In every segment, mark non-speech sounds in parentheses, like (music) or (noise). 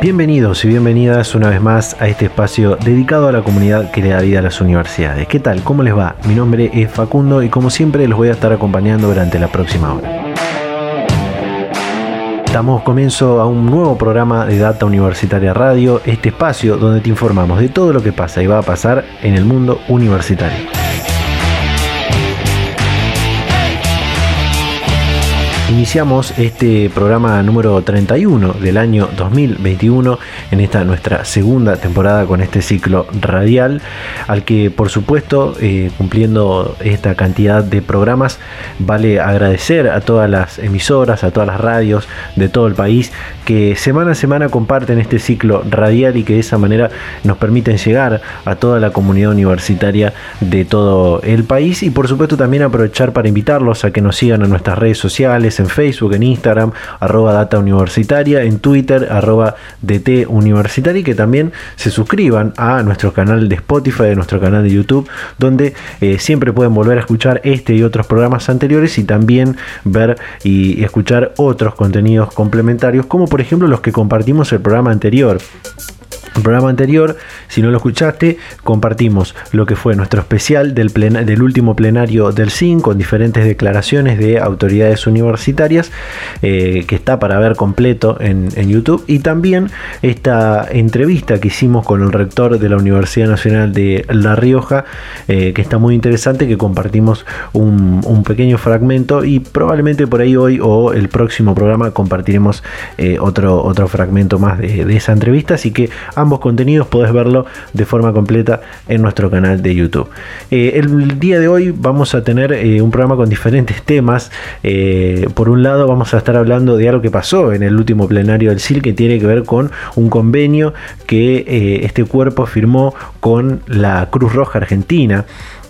Bienvenidos y bienvenidas una vez más a este espacio dedicado a la comunidad que le da vida a las universidades. ¿Qué tal? ¿Cómo les va? Mi nombre es Facundo y como siempre los voy a estar acompañando durante la próxima hora. Damos comienzo a un nuevo programa de Data Universitaria Radio, este espacio donde te informamos de todo lo que pasa y va a pasar en el mundo universitario. Iniciamos este programa número 31 del año 2021 en esta nuestra segunda temporada con este ciclo radial al que por supuesto eh, cumpliendo esta cantidad de programas vale agradecer a todas las emisoras, a todas las radios de todo el país que semana a semana comparten este ciclo radial y que de esa manera nos permiten llegar a toda la comunidad universitaria de todo el país y por supuesto también aprovechar para invitarlos a que nos sigan en nuestras redes sociales en Facebook, en Instagram, arroba data universitaria, en Twitter, arroba DT universitaria y que también se suscriban a nuestro canal de Spotify, de nuestro canal de YouTube, donde eh, siempre pueden volver a escuchar este y otros programas anteriores y también ver y escuchar otros contenidos complementarios, como por ejemplo los que compartimos el programa anterior el programa anterior, si no lo escuchaste, compartimos lo que fue nuestro especial del, del último plenario del CIN con diferentes declaraciones de autoridades universitarias eh, que está para ver completo en, YouTube. Y también esta entrevista que hicimos con el rector de la Universidad Nacional de La Rioja eh, que está muy interesante que compartimos un, pequeño fragmento. Y probablemente por ahí hoy o el próximo programa compartiremos eh, otro, otro fragmento más de esa entrevista. Así que ambos contenidos podés verlo de forma completa en nuestro canal de YouTube. Eh, el día de hoy vamos a tener eh, un programa con diferentes temas. Eh, por un lado vamos a estar hablando de algo que pasó en el último plenario del CIL que tiene que ver con un convenio que este cuerpo firmó con la Cruz Roja Argentina.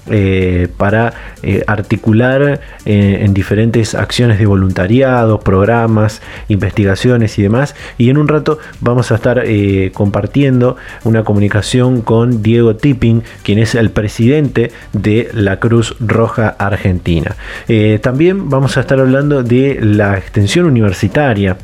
Eh, para eh, articular eh, en diferentes acciones de voluntariado, programas, investigaciones y demás. Y en un rato vamos a estar compartiendo una comunicación con Diego Tipping, quien es el presidente de la Cruz Roja Argentina. también vamos a estar hablando de la extensión universitaria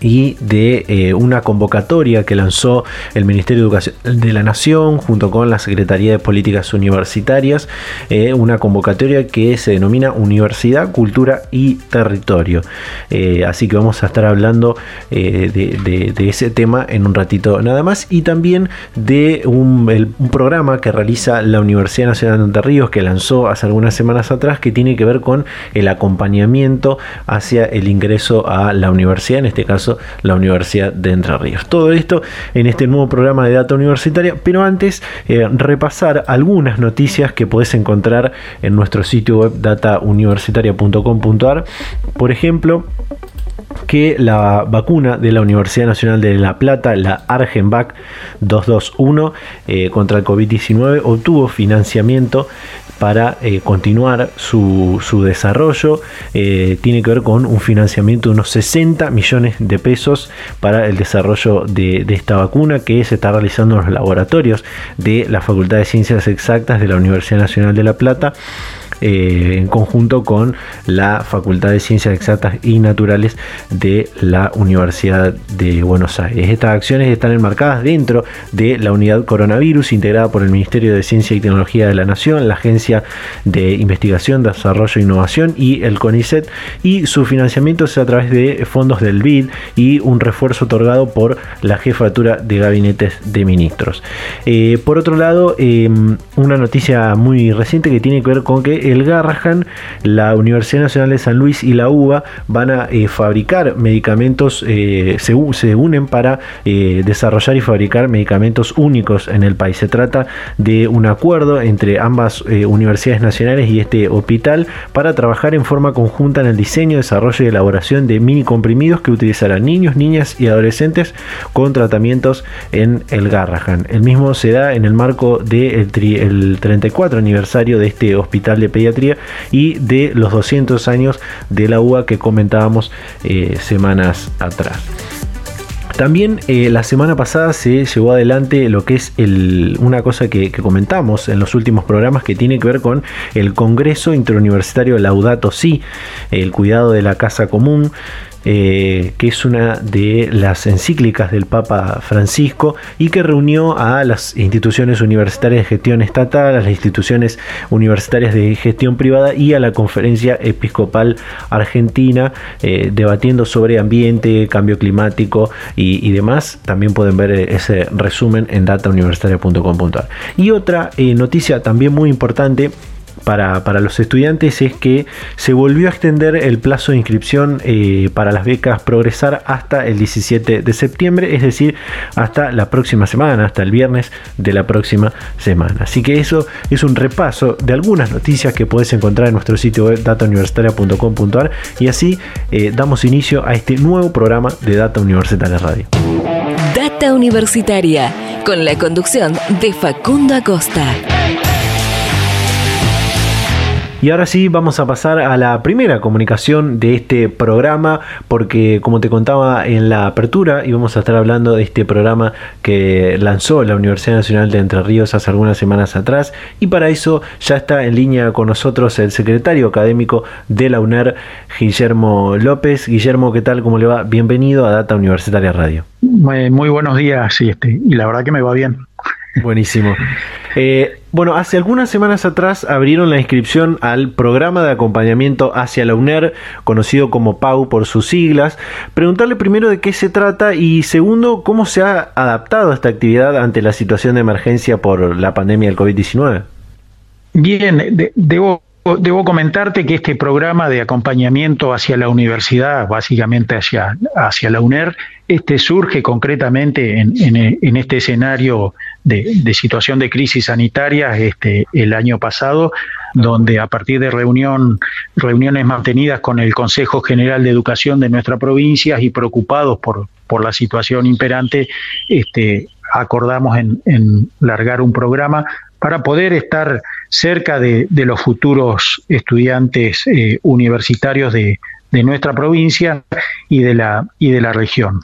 y de eh, una convocatoria que lanzó el Ministerio de Educación de la Nación junto con la Secretaría de Políticas Universitarias, eh, una convocatoria que se denomina Universidad, Cultura y Territorio. Eh, así que vamos a estar hablando de, ese tema en un ratito nada más y también de un, un, programa que realiza la Universidad Nacional de Entre Ríos que lanzó hace algunas semanas atrás que tiene que ver con el acompañamiento hacia el ingreso a la universidad, en este caso la Universidad de Entre Ríos. Todo esto en este nuevo programa de Data Universitaria, pero antes eh, repasar algunas noticias que podés encontrar en nuestro sitio web datauniversitaria.com.ar. Por ejemplo, que la vacuna de la Universidad Nacional de La Plata, la Argenvac 221 eh, contra el COVID-19, obtuvo financiamiento para eh, continuar su, desarrollo. Eh, tiene que ver con un financiamiento de unos 60 millones de pesos para el desarrollo de, de, esta vacuna que se está realizando en los laboratorios de la Facultad de Ciencias Exactas de la Universidad Nacional de La Plata. Eh, en conjunto con la Facultad de Ciencias Exactas y Naturales de la Universidad de Buenos Aires. Estas acciones están enmarcadas dentro de la unidad coronavirus integrada por el Ministerio de Ciencia y Tecnología de la Nación, la Agencia de Investigación, Desarrollo e Innovación y el CONICET y su financiamiento es a través de fondos del BID y un refuerzo otorgado por la Jefatura de Gabinetes de Ministros. Eh, por otro lado, em, una noticia muy reciente que tiene que ver con que El Garrahan, la Universidad Nacional de San Luis y la UBA van a eh, fabricar medicamentos, se, se, unen para desarrollar y fabricar medicamentos únicos en el país. Se trata de un acuerdo entre ambas universidades nacionales y este hospital para trabajar en forma conjunta en el diseño, desarrollo y elaboración de mini comprimidos que utilizarán niños, niñas y adolescentes con tratamientos en el Garrahan. El mismo se da en el marco del el 34 aniversario de este hospital de pediatría y de los 200 años de la UA que comentábamos eh, semanas atrás. También eh, la semana pasada se llevó adelante lo que es una cosa que, comentamos en los últimos programas que tiene que ver con el Congreso Interuniversitario Laudato Si, el cuidado de la casa común. Eh, que es una de las encíclicas del Papa Francisco y que reunió a las instituciones universitarias de gestión estatal, a las instituciones universitarias de gestión privada y a la Conferencia Episcopal Argentina, eh, debatiendo sobre ambiente, cambio climático y, demás. También pueden ver eh, ese resumen en datauniversitaria.com.ar. Y otra noticia también muy importante para, los estudiantes es que se volvió a extender el plazo de inscripción eh, para las becas Progresar hasta el 17 de septiembre, es decir, hasta la próxima semana, hasta el viernes de la próxima semana. Así que eso es un repaso de algunas noticias que puedes encontrar en nuestro sitio web datauniversitaria.com.ar y así eh, damos inicio a este nuevo programa de Data Universitaria Radio. Data Universitaria, con la conducción de Facundo Acosta. Y ahora sí vamos a pasar a la primera comunicación de este programa porque como te contaba en la apertura íbamos a estar hablando de este programa que lanzó la Universidad Nacional de Entre Ríos hace algunas semanas atrás y para eso ya está en línea con nosotros el secretario académico de la UNER, Guillermo López. Guillermo, ¿qué tal? ¿Cómo le va? Bienvenido a Data Universitaria Radio. Muy, buenos días y, este, y la verdad que me va bien. Buenísimo. Eh, bueno, hace algunas semanas atrás abrieron la inscripción al programa de acompañamiento hacia la UNER, conocido como PAU por sus siglas. Preguntarle primero de qué se trata y segundo, cómo se ha adaptado esta actividad ante la situación de emergencia por la pandemia del COVID-19. Bien, debo Debo comentarte que este programa de acompañamiento hacia la universidad, básicamente hacia, hacia la UNER, este surge concretamente en, este escenario de, situación de crisis sanitaria este, el año pasado, donde a partir de reunión, reuniones mantenidas con el Consejo General de Educación de nuestra provincia y preocupados por, por la situación imperante, este, acordamos en, en largar un programa para poder estar cerca de, los futuros estudiantes eh, universitarios de, nuestra provincia y de la, y de la región.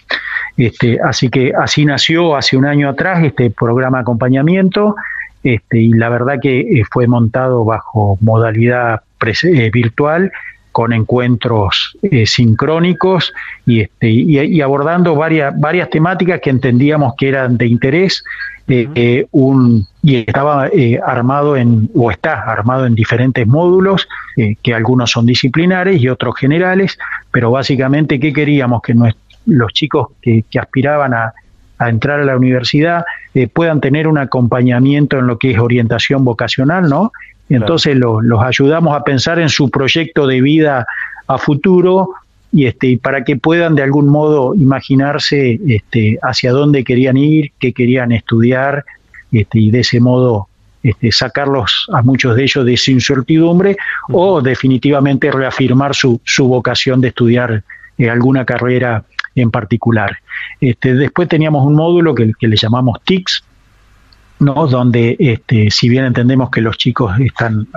Este, así que así nació hace un año atrás este programa de acompañamiento este, y la verdad que eh, fue montado bajo modalidad eh, virtual con encuentros sincrónicos y, este, y, abordando varias, varias temáticas que entendíamos que eran de interés eh, un, y estaba eh, armado en, o está armado en diferentes módulos, eh, que algunos son disciplinares y otros generales, pero básicamente, ¿qué queríamos? Que los chicos que, aspiraban a, entrar a la universidad puedan tener un acompañamiento en lo que es orientación vocacional, ¿no? Entonces los ayudamos a pensar en su proyecto de vida a futuro, y este para que puedan de algún modo imaginarse este, hacia dónde querían ir, qué querían estudiar este, y de ese modo este, sacarlos a muchos de ellos de esa incertidumbre o definitivamente reafirmar su, su vocación de estudiar eh, alguna carrera en particular. Este, después teníamos un módulo que, le llamamos TICS, ¿no? donde este, si bien entendemos que los chicos están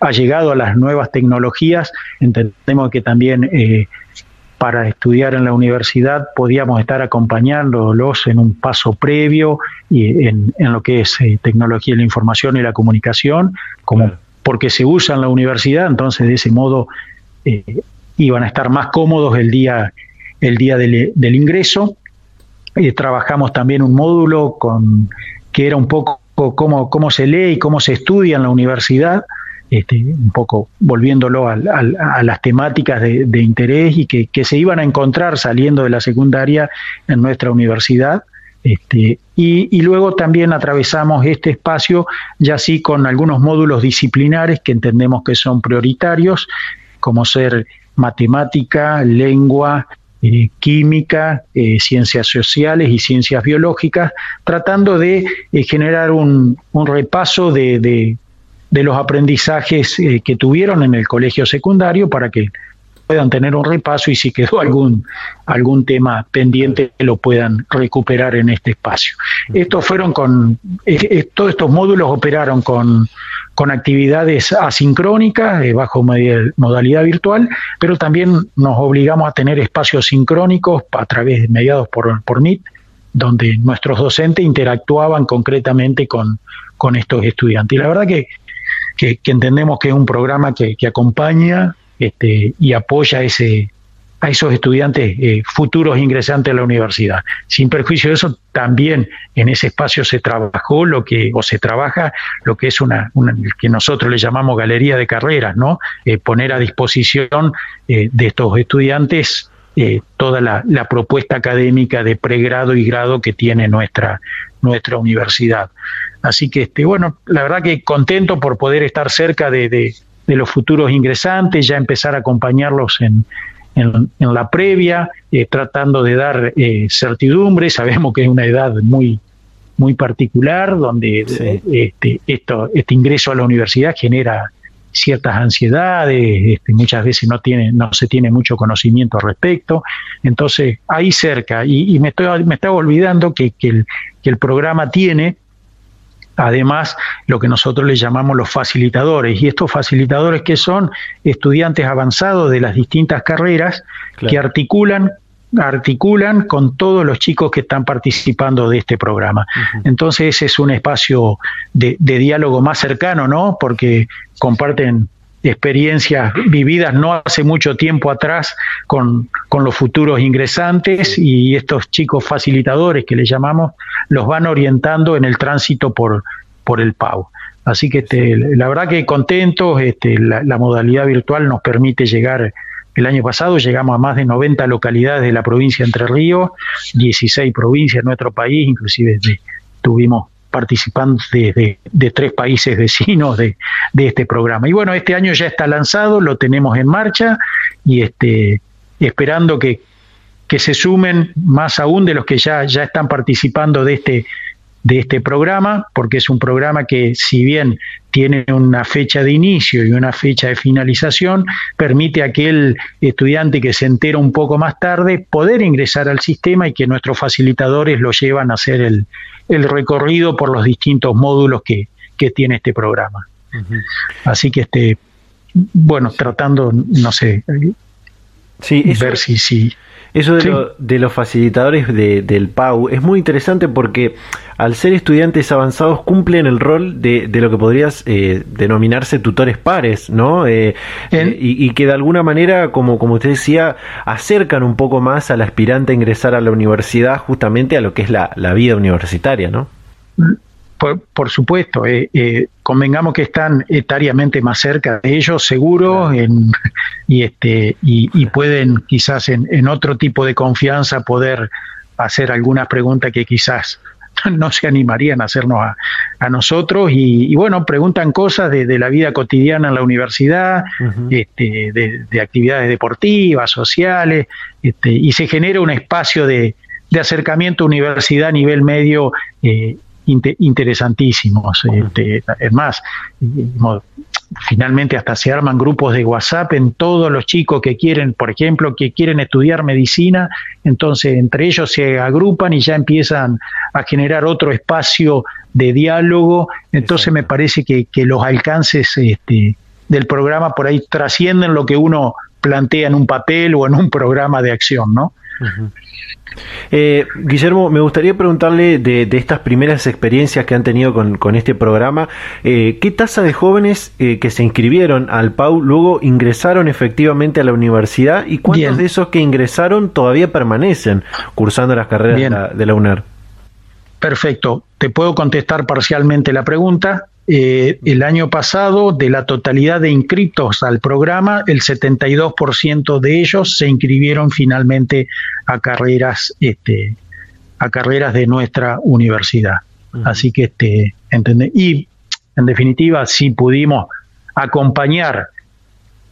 ha, llegado a las nuevas tecnologías, entendemos que también eh, para estudiar en la universidad podíamos estar acompañándolos en un paso previo y en, lo que es eh, tecnología de la información y la comunicación, como porque se usa en la universidad, entonces de ese modo eh, iban a estar más cómodos el día, el día del, ingreso. Eh, trabajamos también un módulo con que era un poco cómo, cómo se lee y cómo se estudia en la universidad este, un poco volviéndolo a, las temáticas de, interés y que, se iban a encontrar saliendo de la secundaria en nuestra universidad. Este, y, luego también atravesamos este espacio ya sí con algunos módulos disciplinares que entendemos que son prioritarios, como ser matemática, lengua, eh, química, eh, ciencias sociales y ciencias biológicas, tratando de eh, generar un, repaso de, los aprendizajes que tuvieron en el colegio secundario para que puedan tener un repaso y si quedó algún, algún tema pendiente lo puedan recuperar en este espacio. Estos fueron con, todos estos módulos operaron con, con actividades asincrónicas eh, bajo modalidad virtual, pero también nos obligamos a tener espacios sincrónicos a través mediados por, por Meet, donde nuestros docentes interactuaban concretamente con, con estos estudiantes. Y la verdad que, que, entendemos que es un programa que, que acompaña este, y apoya ese, a esos estudiantes eh, futuros ingresantes a la universidad. Sin perjuicio de eso, también en ese espacio se trabajó lo que, o se trabaja lo que es una, que nosotros le llamamos galería de carreras, ¿no? Eh, poner a disposición eh, de estos estudiantes toda la, propuesta académica de pregrado y grado que tiene nuestra, nuestra universidad. Así que, este, bueno, la verdad que contento por poder estar cerca de, de los futuros ingresantes, ya empezar a acompañarlos en, en, la previa, eh, tratando de dar eh, certidumbre. (laughs) Sabemos que es una edad muy, muy particular, donde este, esto, este ingreso a la universidad genera ciertas ansiedades, este, muchas veces no, tiene, no se tiene mucho conocimiento al respecto. Entonces, ahí cerca, y, me, estoy, me estaba olvidando que, que, el, que el programa tiene además lo que nosotros le llamamos los facilitadores. Y estos facilitadores que son estudiantes avanzados de las distintas carreras que articulan articulan con todos los chicos que están participando de este programa. Entonces ese es un espacio de, de, diálogo más cercano, ¿no? Porque comparten experiencias vividas no hace mucho tiempo atrás con, los futuros ingresantes y estos chicos facilitadores que le llamamos los van orientando en el tránsito por, por el PAU. Así que este, la verdad que contentos, este, la, modalidad virtual nos permite llegar, el año pasado llegamos a más de 90 localidades de la provincia de Entre Ríos, 16 provincias en nuestro país, inclusive tuvimos participantes de, de, tres países vecinos de, de, este programa. Y bueno, este año ya está lanzado, lo tenemos en marcha y este, esperando que, que se sumen más aún de los que ya, ya están participando de este, de este programa, porque es un programa que si bien tiene una fecha de inicio y una fecha de finalización, permite a aquel estudiante que se entera un poco más tarde poder ingresar al sistema y que nuestros facilitadores lo llevan a hacer el, el recorrido por los distintos módulos que, tiene este programa. Así que este, bueno, tratando, no sé, sí, ver si, si eso de, los facilitadores del PAU es muy interesante porque al ser estudiantes avanzados cumplen el rol de, lo que podrías eh, denominarse tutores pares, ¿no? Eh, eh, y, que de alguna manera, como, como usted decía, acercan un poco más al aspirante a ingresar a la universidad justamente a lo que es la, la vida universitaria, ¿no? Mm, por, supuesto, eh, eh, convengamos que están etariamente más cerca de ellos, seguro, y, este, y, pueden quizás en, otro tipo de confianza poder hacer algunas preguntas que quizás (laughs) no se animarían a hacernos a, nosotros. Y, bueno, preguntan cosas de, la vida cotidiana en la universidad, este, de, actividades deportivas, sociales, este, y se genera un espacio de, acercamiento a universidad a nivel medio eh, interesantísimos. Este, es más, finalmente hasta se arman grupos de WhatsApp en todos los chicos que quieren, por ejemplo, que quieren estudiar medicina, entonces entre ellos se agrupan y ya empiezan a generar otro espacio de diálogo, entonces me parece que, los alcances este, del programa por ahí trascienden lo que uno plantea en un papel o en un programa de acción, ¿no? Eh, Guillermo, me gustaría preguntarle de, estas primeras experiencias que han tenido con, este programa, eh, ¿qué tasa de jóvenes eh, que se inscribieron al PAU luego ingresaron efectivamente a la universidad y cuántos de esos que ingresaron todavía permanecen cursando las carreras de la, de la UNER? Perfecto, te puedo contestar parcialmente la pregunta. El año pasado, de la totalidad de inscritos al programa, el 72% de ellos se inscribieron finalmente a carreras, este, a carreras de nuestra universidad. Así que, este, ¿entendé? y en definitiva, si pudimos acompañar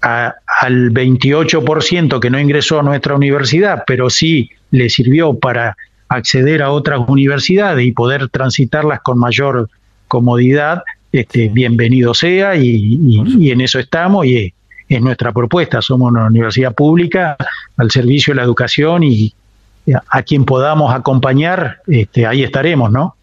al 28% que no ingresó a nuestra universidad, pero sí le sirvió para acceder a otras universidades y poder transitarlas con mayor comodidad, este, bienvenido sea y, en eso estamos y es, nuestra propuesta. Somos una universidad pública al servicio de la educación y a quien podamos acompañar, este, ahí estaremos, ¿no?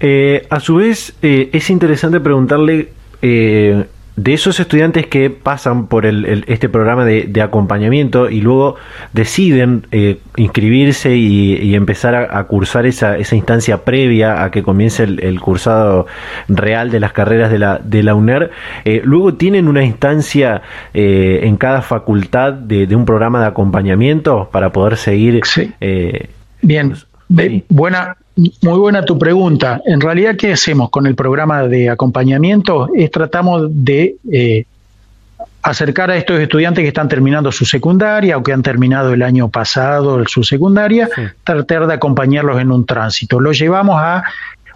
Eh, a su vez, eh, es interesante preguntarle eh, de esos estudiantes que pasan por el, este programa de, acompañamiento y luego deciden eh, inscribirse y, empezar a, cursar esa, esa, instancia previa a que comience el, cursado real de las carreras de la, de la UNER, eh, luego tienen una instancia eh, en cada facultad de, un programa de acompañamiento para poder seguir. Sí. Bien, buena, muy buena tu pregunta. En realidad, ¿qué hacemos con el programa de acompañamiento? Es tratamos de eh, acercar a estos estudiantes que están terminando su secundaria o que han terminado el año pasado su secundaria, tratar de acompañarlos en un tránsito. Los llevamos a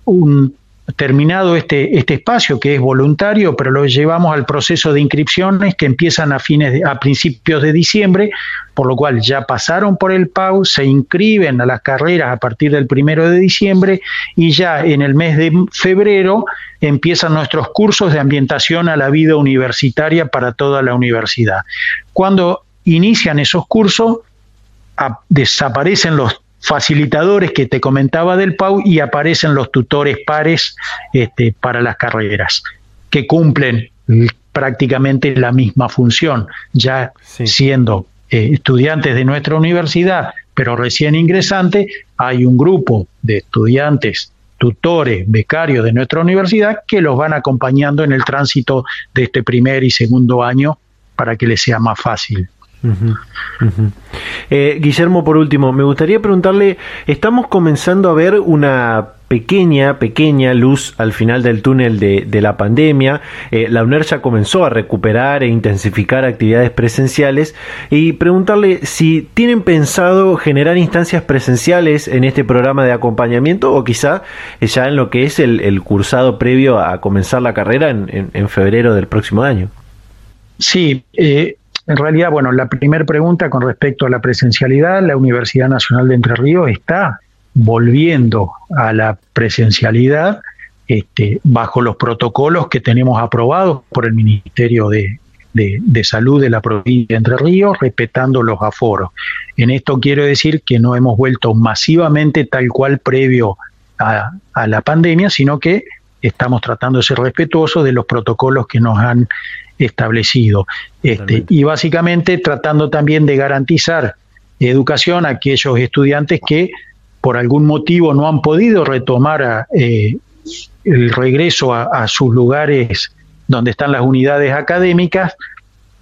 un terminado este, este espacio que es voluntario, pero lo llevamos al proceso de inscripciones que empiezan a fines a principios de diciembre, por lo cual ya pasaron por el PAU, se inscriben a las carreras a partir del primero de diciembre y ya en el mes de febrero empiezan nuestros cursos de ambientación a la vida universitaria para toda la universidad. Cuando inician esos cursos, desaparecen los facilitadores que te comentaba del PAU y aparecen los tutores pares este, para las carreras, que cumplen prácticamente la misma función, ya siendo eh, estudiantes de nuestra universidad, pero recién ingresantes, hay un grupo de estudiantes, tutores, becarios de nuestra universidad que los van acompañando en el tránsito de este primer y segundo año para que les sea más fácil. Eh, Guillermo, por último, me gustaría preguntarle, estamos comenzando a ver una pequeña, pequeña luz al final del túnel de, la pandemia. Eh, la UNER ya comenzó a recuperar e intensificar actividades presenciales y preguntarle si tienen pensado generar instancias presenciales en este programa de acompañamiento o quizá ya en lo que es el, cursado previo a comenzar la carrera en, febrero del próximo año. Sí, eh, en realidad, bueno, la primera pregunta con respecto a la presencialidad, la Universidad Nacional de Entre Ríos está volviendo a la presencialidad este, bajo los protocolos que tenemos aprobados por el Ministerio de, Salud de la provincia de Entre Ríos, respetando los aforos. En esto quiero decir que no hemos vuelto masivamente tal cual previo a, a la pandemia, sino que estamos tratando de ser respetuosos de los protocolos que nos han establecido. Este, y básicamente tratando también de garantizar educación a aquellos estudiantes que por algún motivo no han podido retomar eh, el regreso a, sus lugares donde están las unidades académicas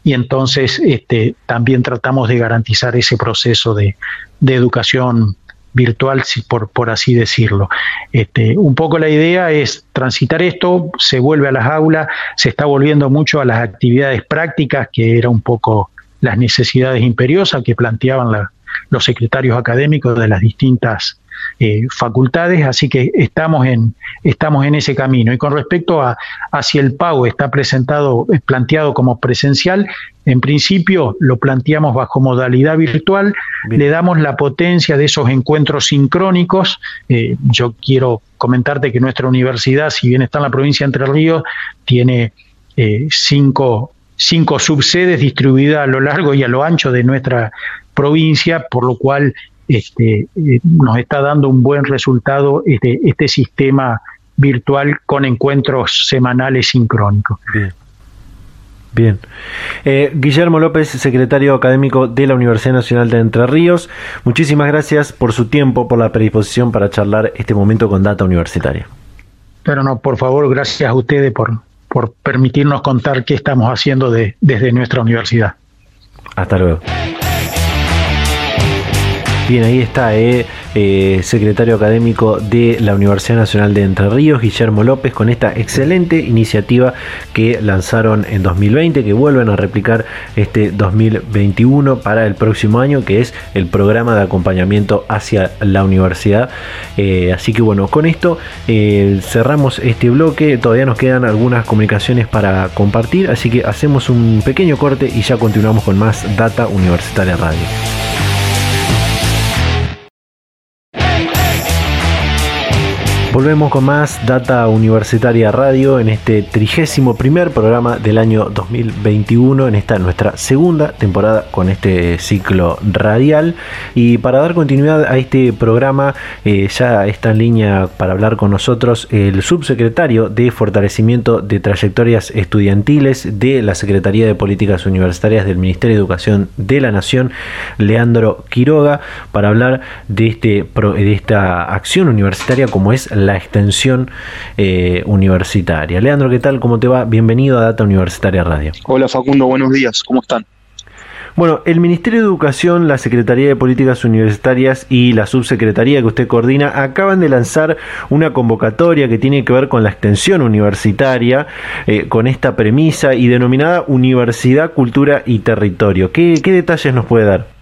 y entonces este, también tratamos de garantizar ese proceso de, de educación virtual, por, por así decirlo. Este, un poco la idea es transitar esto, se vuelve a las aulas, se está volviendo mucho a las actividades prácticas, que era un poco las necesidades imperiosas que planteaban los secretarios académicos de las distintas eh, facultades, así que estamos en, estamos en ese camino. Y con respecto a hacia el pago, está presentado, es planteado como presencial, en principio lo planteamos bajo modalidad virtual, le damos la potencia de esos encuentros sincrónicos. Eh, yo quiero comentarte que nuestra universidad, si bien está en la provincia de Entre Ríos, tiene eh, cinco, cinco subsedes distribuidas a lo largo y a lo ancho de nuestra provincia, por lo cual este, eh, nos está dando un buen resultado este, este sistema virtual con encuentros semanales sincrónicos. Bien. Bien. Eh, Guillermo López, secretario académico de la Universidad Nacional de Entre Ríos, muchísimas gracias por su tiempo, por la predisposición para charlar este momento con Data Universitaria. Pero no, por favor, gracias a ustedes por, por permitirnos contar qué estamos haciendo desde nuestra universidad. Hasta luego. Bien, ahí está, eh, eh, secretario académico de la Universidad Nacional de Entre Ríos, Guillermo López, con esta excelente iniciativa que lanzaron en 2020, que vuelven a replicar este 2021 para el próximo año, que es el programa de acompañamiento hacia la universidad. Eh, así que bueno, con esto cerramos este bloque, todavía nos quedan algunas comunicaciones para compartir, así que hacemos un pequeño corte y ya continuamos con más Data Universitaria Radio. Volvemos con más Data Universitaria Radio en este trigésimo primer programa del año 2021, en esta nuestra segunda temporada con este ciclo radial. Y para dar continuidad a este programa, eh, ya está en línea para hablar con nosotros el subsecretario de Fortalecimiento de Trayectorias Estudiantiles de la Secretaría de Políticas Universitarias del Ministerio de Educación de la Nación, Leandro Quiroga, para hablar de, este, de esta acción universitaria como es la extensión eh, universitaria. Leandro, ¿qué tal? ¿Cómo te va? Bienvenido a Data Universitaria Radio. Hola Facundo, buenos días, ¿cómo están? Bueno, el Ministerio de Educación, la Secretaría de Políticas Universitarias y la Subsecretaría que usted coordina acaban de lanzar una convocatoria que tiene que ver con la extensión universitaria, eh, con esta premisa y denominada Universidad, Cultura y Territorio. ¿Qué, detalles nos puede dar?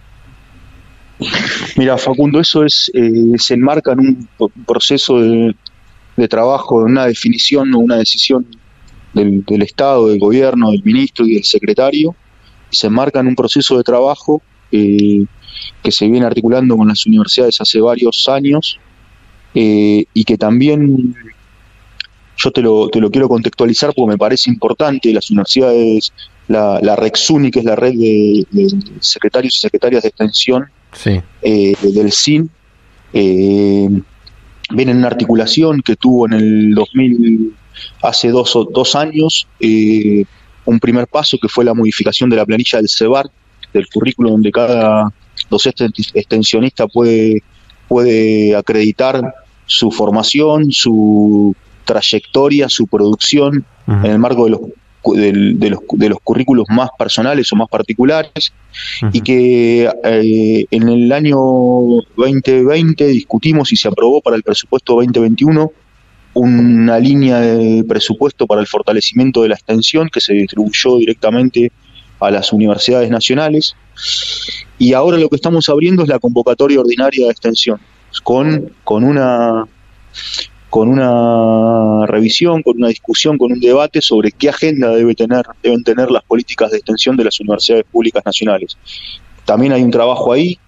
Mira, Facundo, eso es eh, se enmarca en un proceso de, de trabajo, una definición o una decisión del, Estado, del gobierno, del ministro y del secretario, se enmarca en un proceso de trabajo eh, que se viene articulando con las universidades hace varios años eh, y que también yo te lo, te lo quiero contextualizar porque me parece importante, las universidades, la, la REXUNI, que es la red de, secretarios y secretarias de extensión eh, del SIN, viene en una articulación que tuvo en el 2000, hace dos, dos años, eh, un primer paso que fue la modificación de la planilla del CEBAR, del currículo donde cada docente extensionista puede, puede acreditar su formación, su trayectoria, su producción en el marco de los de, los, de los currículos más personales o más particulares y que eh, en el año 2020 discutimos y se aprobó para el presupuesto 2021 una línea de presupuesto para el fortalecimiento de la extensión que se distribuyó directamente a las universidades nacionales. Y ahora lo que estamos abriendo es la convocatoria ordinaria de extensión con, con una con una revisión, con una discusión, con un debate sobre qué agenda debe tener, deben tener las políticas de extensión de las universidades públicas nacionales. También hay un trabajo ahí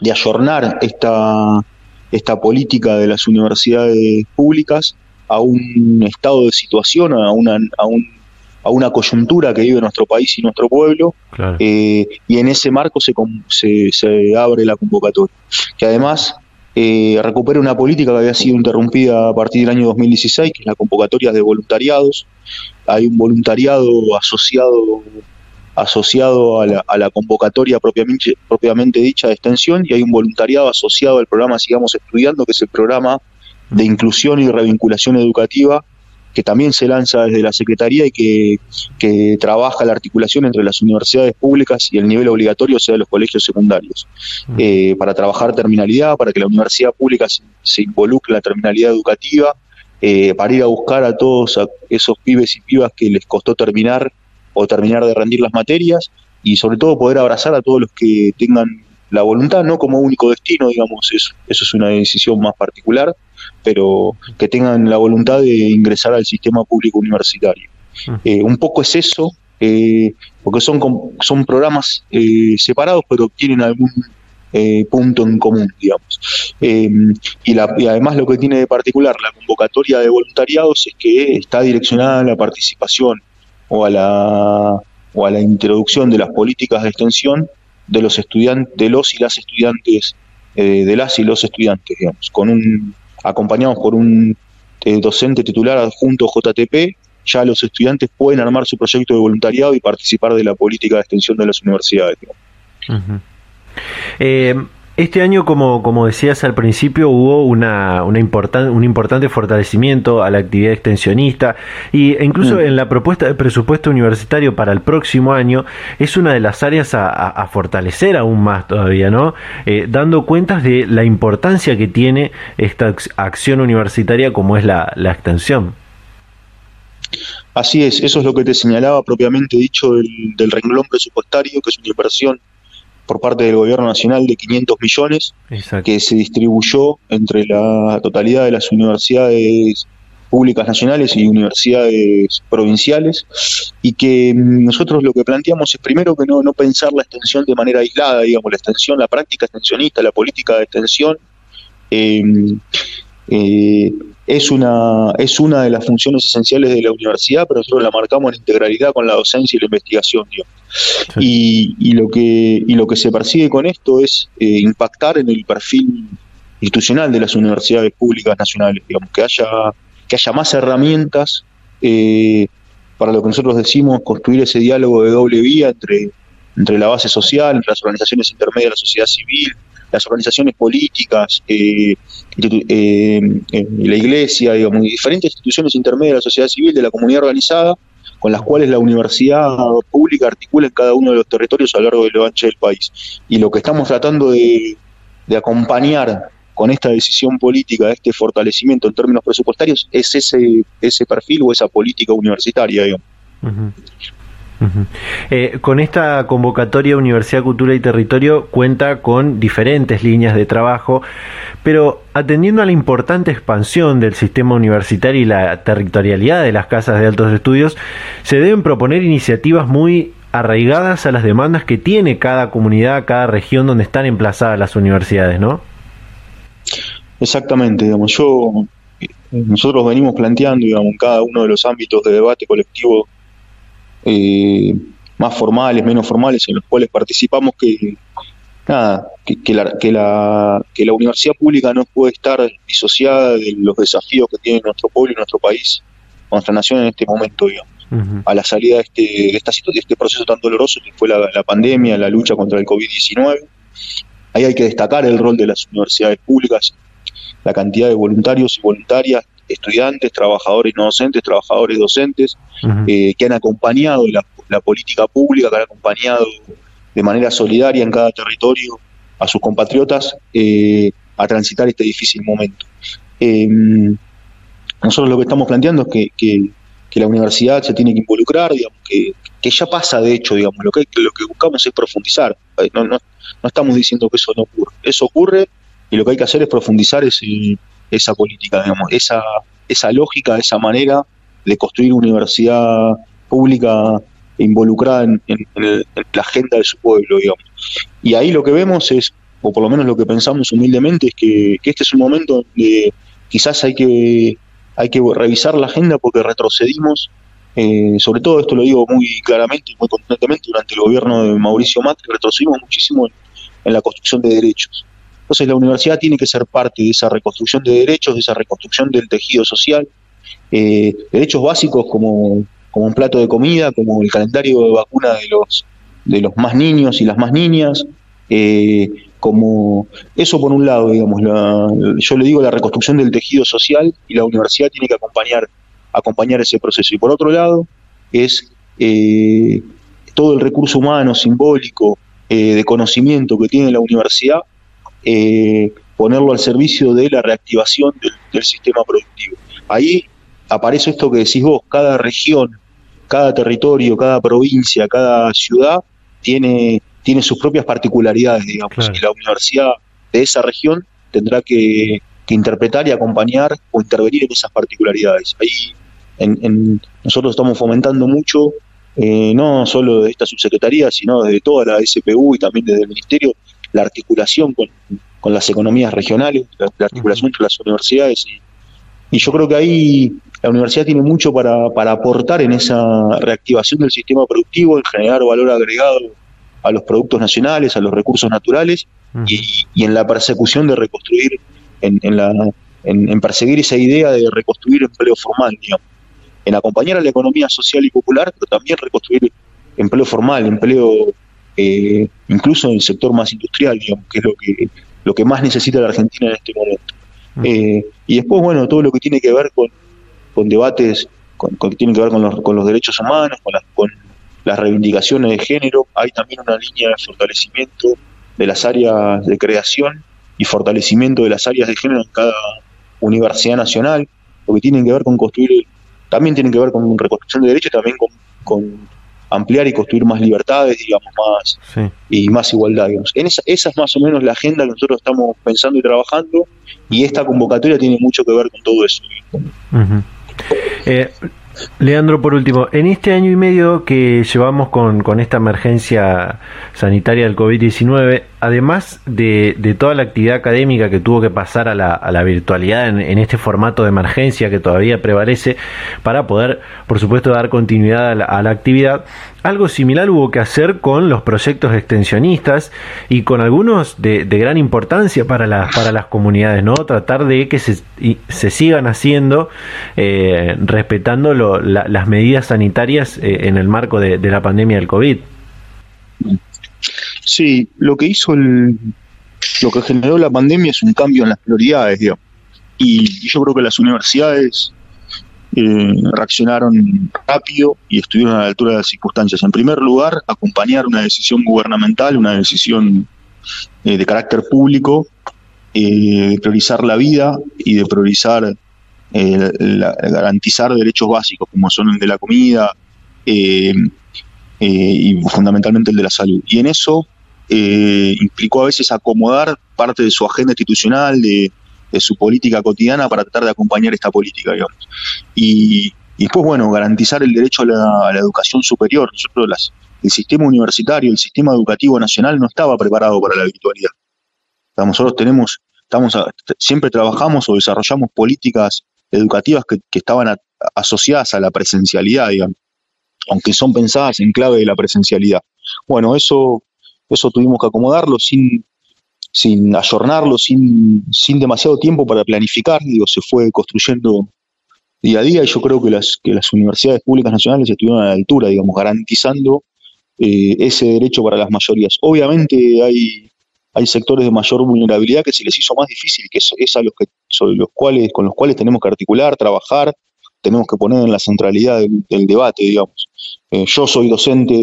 de ayornar esta, esta política de las universidades públicas a un estado de situación, a una, a a una coyuntura que vive nuestro país y nuestro pueblo, eh, y en ese marco se, se, se abre la convocatoria, que además eh, recupera una política que había sido interrumpida a partir del año 2016, que es la convocatoria de voluntariados. Hay un voluntariado asociado asociado a la, convocatoria propiamente, propiamente dicha de extensión y hay un voluntariado asociado al programa Sigamos Estudiando, que es el programa de inclusión y revinculación educativa que también se lanza desde la Secretaría y que, trabaja la articulación entre las universidades públicas y el nivel obligatorio, o sea, los colegios secundarios, mm. eh, para trabajar terminalidad, para que la universidad pública se, involucre en la terminalidad educativa, eh, para ir a buscar a todos esos pibes y pibas que les costó terminar o terminar de rendir las materias y sobre todo poder abrazar a todos los que tengan la voluntad, no como único destino, digamos, eso, eso es una decisión más particular, pero que tengan la voluntad de ingresar al sistema público universitario. Ah. Eh, un poco es eso, eh, porque son, son programas eh, separados, pero tienen algún punto en común, digamos. Y, la, y, además lo que tiene de particular la convocatoria de voluntariados es que está direccionada a la participación o a la, o a la introducción de las políticas de extensión de los estudiantes, de los y las estudiantes, de las y los estudiantes, digamos, con un acompañados por un eh, docente titular adjunto JTP, ya los estudiantes pueden armar su proyecto de voluntariado y participar de la política de extensión de las universidades. Este año, como, como decías al principio, hubo una, una un importante fortalecimiento a la actividad extensionista y, e incluso mm. en la propuesta de presupuesto universitario para el próximo año es una de las áreas a, fortalecer aún más todavía, ¿no? Eh, dando cuentas de la importancia que tiene esta acción universitaria como es la, la extensión. Así es, eso es lo que te señalaba propiamente dicho del, del renglón presupuestario, que es una inversión por parte del gobierno nacional de 500 millones, que se distribuyó entre la totalidad de las universidades públicas nacionales y universidades provinciales, y que mm, nosotros lo que planteamos es primero que no, no pensar la extensión de manera aislada, digamos, la extensión, la práctica extensionista, la política de extensión, eh, eh, es una, es una de las funciones esenciales de la universidad, pero nosotros la marcamos en integralidad con la docencia y la investigación. Y, y, lo que, y lo que se persigue con esto es eh, impactar en el perfil institucional de las universidades públicas nacionales, digamos, que haya, que haya más herramientas eh, para lo que nosotros decimos, construir ese diálogo de doble vía entre, entre la base social, entre las organizaciones intermedias de la sociedad civil, las organizaciones políticas, eh, eh, eh, la iglesia, digamos, diferentes instituciones intermedias de la sociedad civil, de la comunidad organizada, con las cuales la universidad pública articula en cada uno de los territorios a lo largo de lo ancho del país. Y lo que estamos tratando de, acompañar con esta decisión política, este fortalecimiento en términos presupuestarios, es ese, ese perfil o esa política universitaria, digamos. Eh, con esta convocatoria Universidad, Cultura y Territorio cuenta con diferentes líneas de trabajo, pero atendiendo a la importante expansión del sistema universitario y la territorialidad de las casas de altos estudios, se deben proponer iniciativas muy arraigadas a las demandas que tiene cada comunidad, cada región donde están emplazadas las universidades, ¿no? Exactamente, digamos, yo nosotros venimos planteando, digamos, cada uno de los ámbitos de debate colectivo eh, más formales, menos formales, en los cuales participamos, que nada, que, la, que, la, que la universidad pública no puede estar disociada de los desafíos que tiene nuestro pueblo y nuestro país, nuestra nación en este momento, digamos. A la salida de este, de, esta, de este proceso tan doloroso que fue la, la pandemia, la lucha contra el COVID-19, ahí hay que destacar el rol de las universidades públicas, la cantidad de voluntarios y voluntarias estudiantes, trabajadores no docentes, trabajadores docentes, eh, que han acompañado la, política pública, que han acompañado de manera solidaria en cada territorio a sus compatriotas eh, a transitar este difícil momento. Em, nosotros lo que estamos planteando es que, la universidad se tiene que involucrar, digamos, que, ya pasa de hecho, digamos, lo que, lo que buscamos es profundizar. Eh, no, no, no estamos diciendo que eso no ocurre. Eso ocurre y lo que hay que hacer es profundizar ese, esa política, digamos, esa, esa lógica, esa manera de construir universidad pública involucrada en, la agenda de su pueblo, digamos. Y ahí lo que vemos es, o por lo menos lo que pensamos humildemente, es que, este es un momento donde quizás hay que, hay que revisar la agenda porque retrocedimos, eh, sobre todo esto lo digo muy claramente y muy contundentemente, durante el gobierno de Mauricio Macri retrocedimos muchísimo en la construcción de derechos. Entonces la universidad tiene que ser parte de esa reconstrucción de derechos, de esa reconstrucción del tejido social, eh, derechos básicos como, como un plato de comida, como el calendario de vacuna de los, de los más niños y las más niñas, eh, como eso por un lado, digamos, yo le digo la reconstrucción del tejido social y la universidad tiene que acompañar, acompañar ese proceso. Y por otro lado, es eh, todo el recurso humano, simbólico, de conocimiento que tiene la universidad eh, ponerlo al servicio de la reactivación del, sistema productivo. Ahí aparece esto que decís vos, cada región, cada territorio, cada provincia, cada ciudad tiene, tiene sus propias particularidades, digamos, y la universidad de esa región tendrá que, interpretar y acompañar o intervenir en esas particularidades. Ahí en, nosotros estamos fomentando mucho, eh, no solo de esta subsecretaría, sino desde toda la SPU y también desde el Ministerio, la articulación con, las economías regionales, la, articulación entre las universidades. Y, yo creo que ahí la universidad tiene mucho para, aportar en esa reactivación del sistema productivo, en generar valor agregado a los productos nacionales, a los recursos naturales y, en la persecución de reconstruir, en, en, la, en, perseguir esa idea de reconstruir empleo formal, digamos, en acompañar a la economía social y popular, pero también reconstruir empleo formal, empleo eh, incluso en el sector más industrial, digamos, que es lo que lo que más necesita la Argentina en este momento. Eh, y después, bueno, todo lo que tiene que ver con, con debates, con, que tiene que ver con los, con los derechos humanos, con las, con las reivindicaciones de género, hay también una línea de fortalecimiento de las áreas de creación y fortalecimiento de las áreas de género en cada universidad nacional, lo que tienen que ver con construir, también tienen que ver con reconstrucción de derechos, también con ampliar y construir más libertades, digamos, más y más igualdad. Digamos. En esa, esa es más o menos la agenda que nosotros estamos pensando y trabajando, y esta convocatoria tiene mucho que ver con todo eso. Leandro, por último, en este año y medio que llevamos con, con esta emergencia sanitaria del COVID-19, además de, de, toda la actividad académica que tuvo que pasar a la, a la virtualidad en, este formato de emergencia que todavía prevalece, para poder, por supuesto, dar continuidad a la, actividad, algo similar hubo que hacer con los proyectos extensionistas y con algunos de, de gran importancia para, la, para las comunidades, ¿no? Tratar de que se, se sigan haciendo eh, respetando las medidas sanitarias eh, en el marco de, de la pandemia del COVID. Sí, lo que hizo el, lo que generó la pandemia es un cambio en las prioridades, digamos. Y, yo creo que las universidades eh, reaccionaron rápido y estuvieron a la altura de las circunstancias. En primer lugar, acompañar una decisión gubernamental, una decisión eh, de carácter público, eh, de priorizar la vida y de priorizar, garantizar derechos básicos como son el de la comida y fundamentalmente el de la salud. Y en eso eh, implicó a veces acomodar parte de su agenda institucional, de, su política cotidiana para tratar de acompañar esta política, digamos. Y, después, bueno, garantizar el derecho a la, educación superior. El sistema universitario, el sistema educativo nacional no estaba preparado para la virtualidad. Nosotros tenemos, estamos siempre trabajamos o desarrollamos políticas educativas que, estaban asociadas a la presencialidad, digamos, aunque son pensadas en clave de la presencialidad. Bueno, eso eso tuvimos que acomodarlo sin, sin ayornarlo, sin, sin demasiado tiempo para planificar, digo, se fue construyendo día a día y yo creo que las, que las universidades públicas nacionales estuvieron a la altura, digamos, garantizando eh, ese derecho para las mayorías. Obviamente hay, hay sectores de mayor vulnerabilidad que se les hizo más difícil, que es, a los que, sobre los cuales, con los cuales tenemos que articular, trabajar, tenemos que poner en la centralidad del, debate, digamos. Eh, yo soy docente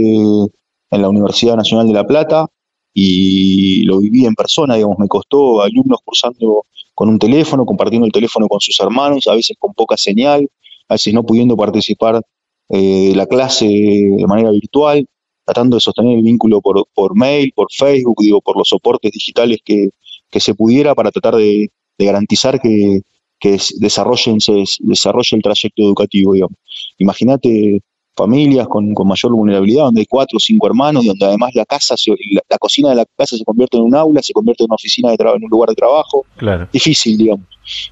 en la Universidad Nacional de La Plata y lo viví en persona, digamos, me costó alumnos cursando con un teléfono, compartiendo el teléfono con sus hermanos, a veces con poca señal, a veces no pudiendo participar eh, de la clase de manera virtual, tratando de sostener el vínculo por, mail, por Facebook, digo, por los soportes digitales que, que se pudiera para tratar de, garantizar que, que desarrollen, se desarrolle el trayecto educativo, digamos. Imagínate familias con, mayor vulnerabilidad, donde hay cuatro o cinco hermanos, donde además la casa, la, cocina de la casa se convierte en un aula, se convierte en una oficina de trabajo, en un lugar de trabajo. Claro. Difícil, digamos.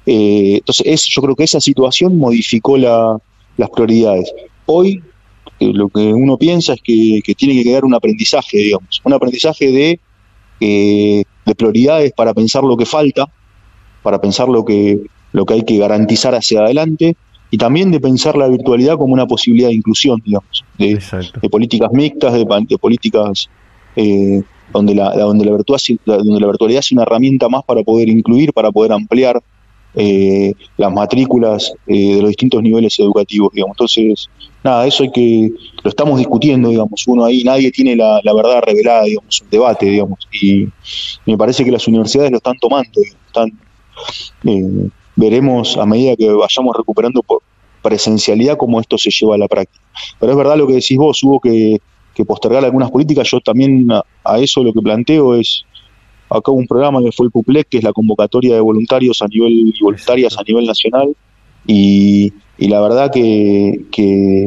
Eh, entonces, yo creo que esa situación modificó las prioridades. Hoy, eh, lo que uno piensa es que, tiene que quedar un aprendizaje, digamos, un aprendizaje de, eh, de prioridades para pensar lo que falta, para pensar lo que, lo que hay que garantizar hacia adelante y también de pensar la virtualidad como una posibilidad de inclusión, digamos, de, políticas mixtas, de, políticas eh, donde, la, donde, la virtualidad, donde la virtualidad es una herramienta más para poder incluir, para poder ampliar eh, las matrículas eh, de los distintos niveles educativos, digamos. Entonces, nada, eso hay que, lo estamos discutiendo, digamos, uno ahí, nadie tiene la, verdad revelada, digamos, un debate, digamos, y, me parece que las universidades lo están tomando, están veremos a medida que vayamos recuperando por presencialidad cómo esto se lleva a la práctica. Pero es verdad lo que decís vos, hubo que, postergar algunas políticas, yo también a, eso lo que planteo es, acá hubo un programa que fue el PUPLEC, que es la convocatoria de voluntarios a nivel y voluntarias a nivel nacional, y, la verdad que, que,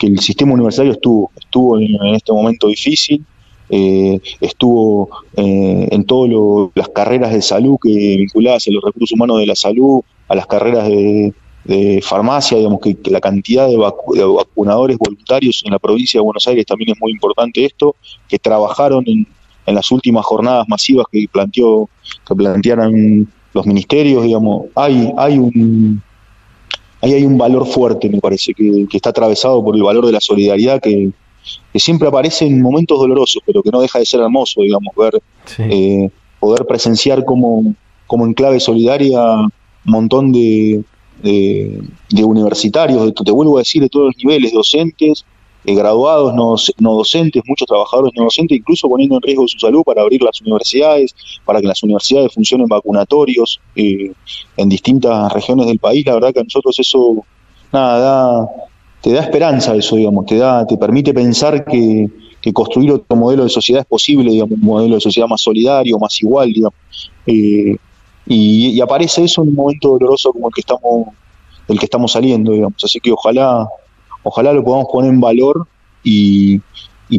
el sistema universitario estuvo, estuvo en este momento difícil, eh, estuvo eh, en todas las carreras de salud que vinculadas a los recursos humanos de la salud, a las carreras de, farmacia, digamos que, la cantidad de, vacunadores voluntarios en la provincia de Buenos Aires también es muy importante esto, que trabajaron en, las últimas jornadas masivas que planteó, que plantearon los ministerios, digamos, hay, hay un hay un valor fuerte, me parece, que, que está atravesado por el valor de la solidaridad que, que siempre aparece en momentos dolorosos, pero que no deja de ser hermoso, digamos, ver, eh, poder presenciar como, como en clave solidaria un montón de, de, universitarios, te vuelvo a decir, de todos los niveles, docentes, eh, graduados, no, no, docentes, muchos trabajadores no docentes, incluso poniendo en riesgo su salud para abrir las universidades, para que las universidades funcionen vacunatorios eh, en distintas regiones del país. La verdad que a nosotros eso, nada, te da esperanza eso, digamos, te, da, te permite pensar que, construir otro modelo de sociedad es posible, digamos, un modelo de sociedad más solidario, más igual, digamos. Eh, y, aparece eso en un momento doloroso como el que estamos, el que estamos saliendo, digamos. Así que ojalá, ojalá lo podamos poner en valor y,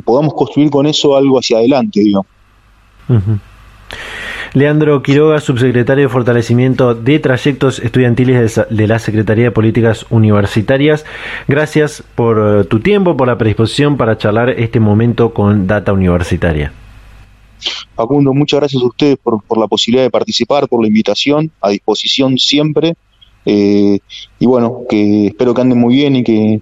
podamos construir con eso algo hacia adelante, digamos. Leandro Quiroga, subsecretario de Fortalecimiento de Trayectos Estudiantiles de la Secretaría de Políticas Universitarias. Gracias por eh, tu tiempo, por la predisposición para charlar este momento con Data Universitaria. Facundo, muchas gracias a ustedes por, la posibilidad de participar, por la invitación, a disposición siempre. Eh, y bueno, que espero que anden muy bien y que,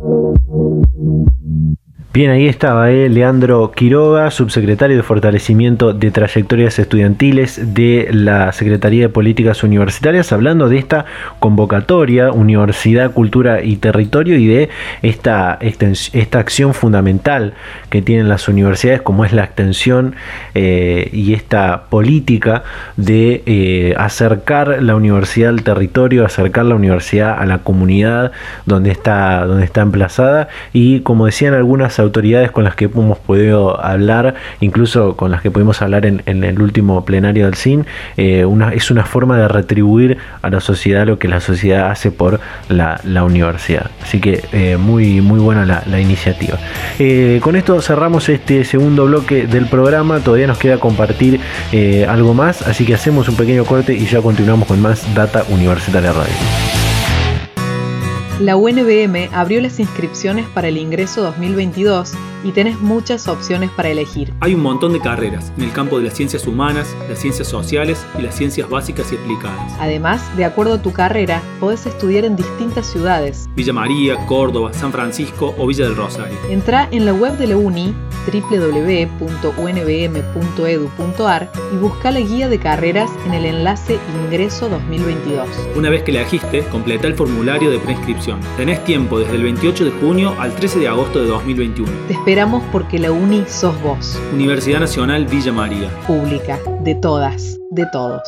Bien, ahí estaba eh, Leandro Quiroga, subsecretario de Fortalecimiento de Trayectorias Estudiantiles de la Secretaría de Políticas Universitarias, hablando de esta convocatoria Universidad, Cultura y Territorio y de esta, esta, acción fundamental que tienen las universidades, como es la extensión eh, y esta política de eh, acercar la universidad al territorio, acercar la universidad a la comunidad donde está, donde está emplazada. Y como decían algunas autoridades con las que hemos podido hablar, incluso con las que pudimos hablar en, el último plenario del CIN, eh, es una forma de retribuir a la sociedad lo que la sociedad hace por la, universidad. Así que eh, muy, muy buena la, iniciativa. Eh, con esto cerramos este segundo bloque del programa. Todavía nos queda compartir algo más, así que hacemos un pequeño corte y ya continuamos con más Data Universitaria Radio. La UNBM abrió las inscripciones para el ingreso 2022 y tenés muchas opciones para elegir. Hay un montón de carreras en el campo de las ciencias humanas, las ciencias sociales y las ciencias básicas y aplicadas. Además, de acuerdo a tu carrera, podés estudiar en distintas ciudades. Villa María, Córdoba, San Francisco o Villa del Rosario. Entra en la web de la UNI www.unbm.edu.ar y busca la guía de carreras en el enlace Ingreso 2022. Una vez que la elegiste, completa el formulario de preinscripción. Tenés tiempo desde el 28 de junio al 13 de agosto de 2021 esperamos porque la UNI sos vos. Universidad Nacional Villa María. Pública, de todas, de todos.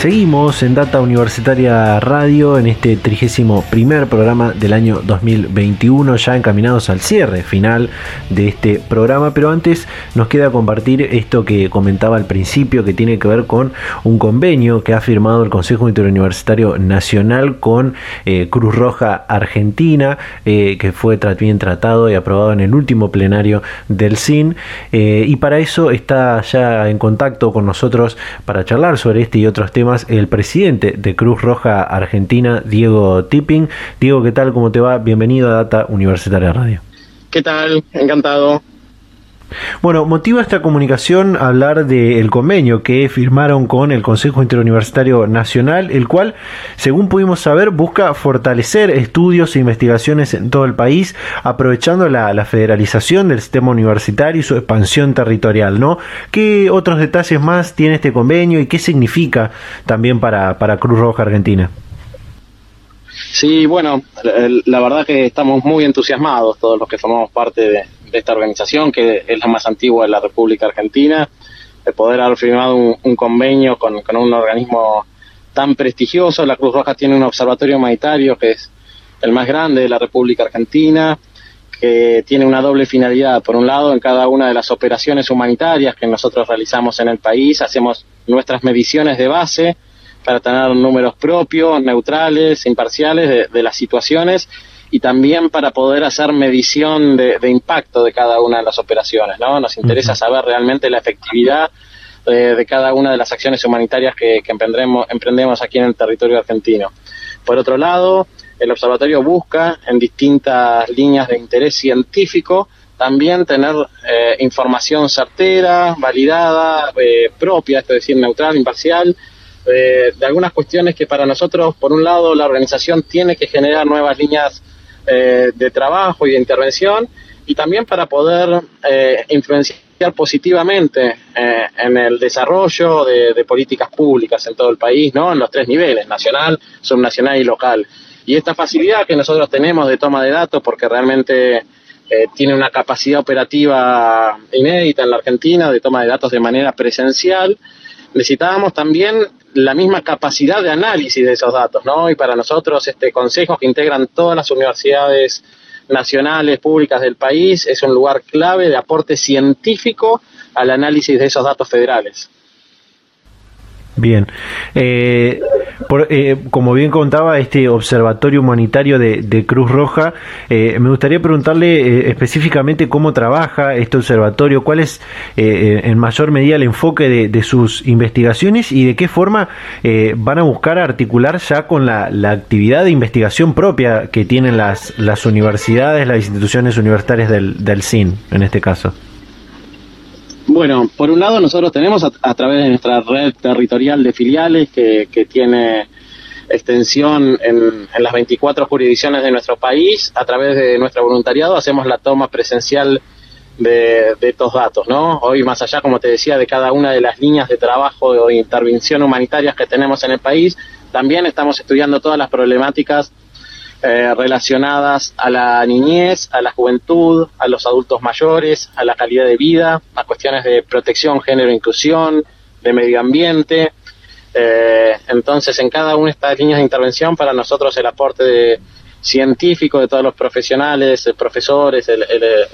Seguimos en Data Universitaria Radio en este trigésimo primer programa del año 2021, ya encaminados al cierre final de este programa, pero antes nos queda compartir esto que comentaba al principio, que tiene que ver con un convenio que ha firmado el Consejo Interuniversitario Nacional con eh, Cruz Roja Argentina, eh, que fue bien tratado y aprobado en el último plenario del CIN, eh, y para eso está ya en contacto con nosotros para charlar sobre este y otros temas el presidente de Cruz Roja Argentina, Diego Tipping. Diego, ¿qué tal? ¿Cómo te va? Bienvenido a Data Universitaria Radio. ¿Qué tal? Encantado. Bueno, motiva esta comunicación hablar del convenio que firmaron con el Consejo Interuniversitario Nacional, el cual, según pudimos saber, busca fortalecer estudios e investigaciones en todo el país, aprovechando la, federalización del sistema universitario y su expansión territorial, ¿no? ¿Qué otros detalles más tiene este convenio y qué significa también para, para Cruz Roja Argentina? Sí, bueno, la verdad que estamos muy entusiasmados todos los que formamos parte de, de esta organización, que es la más antigua de la República Argentina, de poder haber firmado un, convenio con, un organismo tan prestigioso. La Cruz Roja tiene un observatorio humanitario que es el más grande de la República Argentina, que tiene una doble finalidad. Por un lado, en cada una de las operaciones humanitarias que nosotros realizamos en el país, hacemos nuestras mediciones de base para tener números propios, neutrales, imparciales de las situaciones y también para poder hacer medición de, impacto de cada una de las operaciones. ¿no? Nos interesa saber realmente la efectividad eh, de, cada una de las acciones humanitarias que, emprendemos, emprendemos aquí en el territorio argentino. Por otro lado, el observatorio busca en distintas líneas de interés científico también tener eh, información certera, validada, eh, propia, es decir, neutral, imparcial, eh, de algunas cuestiones que para nosotros, por un lado, la organización tiene que generar nuevas líneas de trabajo y de intervención, y también para poder influenciar positivamente en el desarrollo de, de, políticas públicas en todo el país, ¿no? En los tres niveles, nacional, subnacional y local. Y esta facilidad que nosotros tenemos de toma de datos, porque realmente eh, tiene una capacidad operativa inédita en la Argentina de toma de datos de manera presencial. Necesitábamos también la misma capacidad de análisis de esos datos, ¿no? Y para nosotros, este consejo que integran todas las universidades nacionales, públicas del país, es un lugar clave de aporte científico al análisis de esos datos federales. Bien, eh, eh, como bien contaba este Observatorio Humanitario de, Cruz Roja, eh, me gustaría preguntarle específicamente cómo trabaja este observatorio, cuál es en mayor medida el enfoque de, sus investigaciones y de qué forma van a buscar articular ya con la, actividad de investigación propia que tienen las, las universidades, las instituciones universitarias del, del CIN, en este caso. Bueno, por un lado nosotros tenemos a, través de nuestra red territorial de filiales que, tiene extensión en, las 24 jurisdicciones de nuestro país, a través de nuestro voluntariado hacemos la toma presencial de, estos datos, ¿no? Hoy más allá, como te decía, de cada una de las líneas de trabajo o intervención humanitarias que tenemos en el país, también estamos estudiando todas las problemáticas eh, relacionadas a la niñez, a la juventud, a los adultos mayores, a la calidad de vida, a cuestiones de protección, género, inclusión, de medio ambiente. Eh, entonces, en cada una de estas líneas de intervención, para nosotros el aporte científico de todos los profesionales, profesores, el,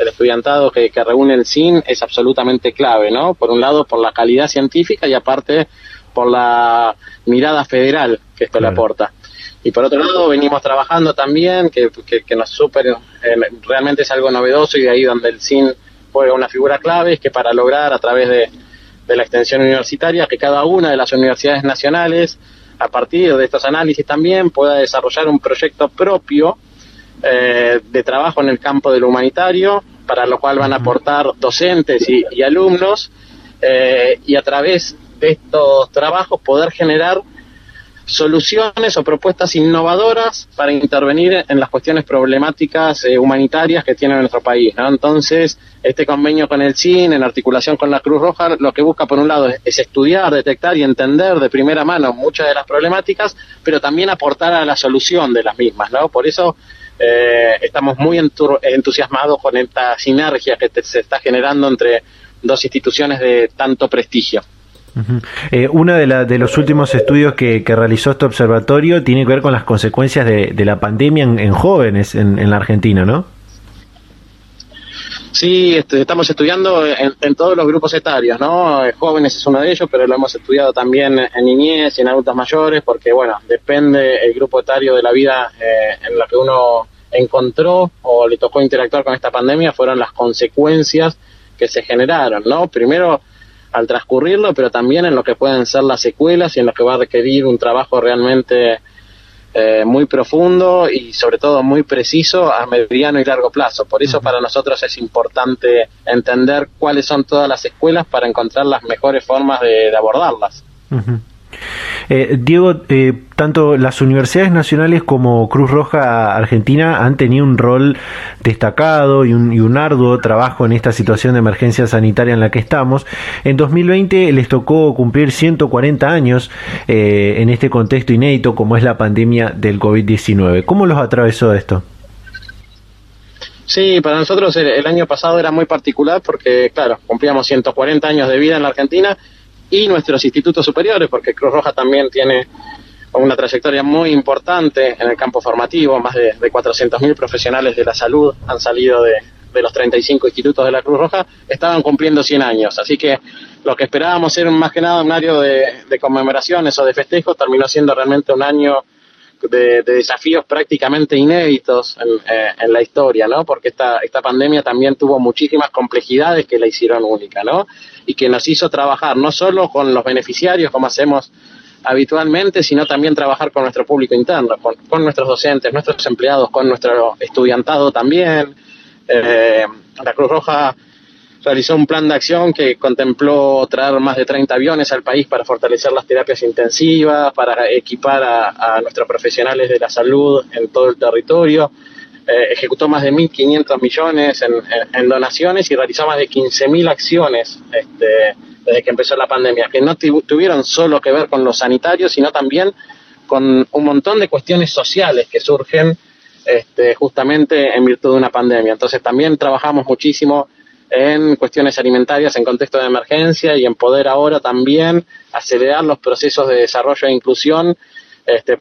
estudiantado que, reúne el CIN es absolutamente clave, ¿no? Por un lado, por la calidad científica y aparte por la mirada federal que esto le aporta. Y por otro lado, venimos trabajando también, que, que, nos super, eh, realmente es algo novedoso y de ahí donde el CIN juega una figura clave, es que para lograr a través de, la extensión universitaria que cada una de las universidades nacionales, a partir de estos análisis también, pueda desarrollar un proyecto propio eh, de trabajo en el campo de lo humanitario, para lo cual van a aportar docentes y, alumnos, eh, y a través de estos trabajos poder generar soluciones o propuestas innovadoras para intervenir en las cuestiones problemáticas eh, humanitarias que tiene nuestro país. Entonces, este convenio con el CIN, en articulación con la Cruz Roja, lo que busca, por un lado, es, estudiar, detectar y entender de primera mano muchas de las problemáticas, pero también aportar a la solución de las mismas. ¿no? Por eso eh, estamos muy entusiasmados con esta sinergia que se está generando entre dos instituciones de tanto prestigio. Eh, uno de, los últimos estudios que, realizó este observatorio tiene que ver con las consecuencias de, la pandemia en, jóvenes en, la Argentina, ¿no? Sí, este, estamos estudiando en, todos los grupos etarios, ¿no? Eh, jóvenes es uno de ellos, pero lo hemos estudiado también en niñez y en adultos mayores, porque, bueno, depende el grupo etario de la vida eh, en la que uno encontró o le tocó interactuar con esta pandemia, fueron las consecuencias que se generaron, ¿no? Primero, al transcurrirlo, pero también en lo que pueden ser las secuelas y en lo que va a requerir un trabajo realmente eh, muy profundo y sobre todo muy preciso a mediano y largo plazo. Por eso para nosotros es importante entender cuáles son todas las escuelas para encontrar las mejores formas de, abordarlas. Eh, Diego, eh, tanto las universidades nacionales como Cruz Roja Argentina han tenido un rol destacado y un, arduo trabajo en esta situación de emergencia sanitaria en la que estamos. En 2020 les tocó cumplir 140 años eh, en este contexto inédito como es la pandemia del COVID-19. ¿Cómo los atravesó esto? Sí, para nosotros el, año pasado era muy particular porque, claro, cumplíamos 140 años de vida en la Argentina y nuestros institutos superiores, porque Cruz Roja también tiene una trayectoria muy importante en el campo formativo, más de, de 400.000 profesionales de la salud han salido de, de, los 35 institutos de la Cruz Roja, estaban cumpliendo 100 años, así que lo que esperábamos era más que nada un año de conmemoraciones o de festejos, terminó siendo realmente un año de, desafíos prácticamente inéditos eh, en, la historia, ¿no? Porque esta, esta pandemia también tuvo muchísimas complejidades que la hicieron única, ¿no? Y que nos hizo trabajar no solo con los beneficiarios, como hacemos habitualmente, sino también trabajar con nuestro público interno, con, nuestros docentes, nuestros empleados, con nuestro estudiantado también. Eh, la Cruz Roja realizó un plan de acción que contempló traer más de 30 aviones al país para fortalecer las terapias intensivas, para equipar a, nuestros profesionales de la salud en todo el territorio. Eh, ejecutó más de 1.500 millones en, donaciones y realizó más de 15.000 acciones este, desde que empezó la pandemia, que no tuvieron solo que ver con los sanitarios, sino también con un montón de cuestiones sociales que surgen este, justamente en virtud de una pandemia. Entonces también trabajamos muchísimo en cuestiones alimentarias en contexto de emergencia y en poder ahora también acelerar los procesos de desarrollo e inclusión, este,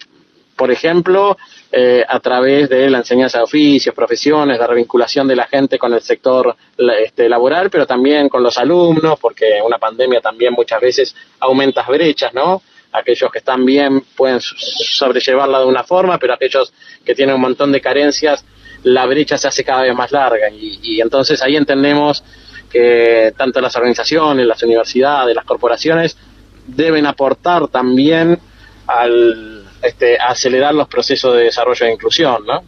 por ejemplo, eh, a través de la enseñanza de oficios, profesiones, la revinculación de la gente con el sector este, laboral, pero también con los alumnos, porque una pandemia también muchas veces aumenta brechas, ¿no? Aquellos que están bien pueden sobrellevarla de una forma, pero aquellos que tienen un montón de carencias la brecha se hace cada vez más larga y, entonces ahí entendemos que tanto las organizaciones, las universidades, las corporaciones deben aportar también al este, acelerar los procesos de desarrollo e inclusión, ¿no?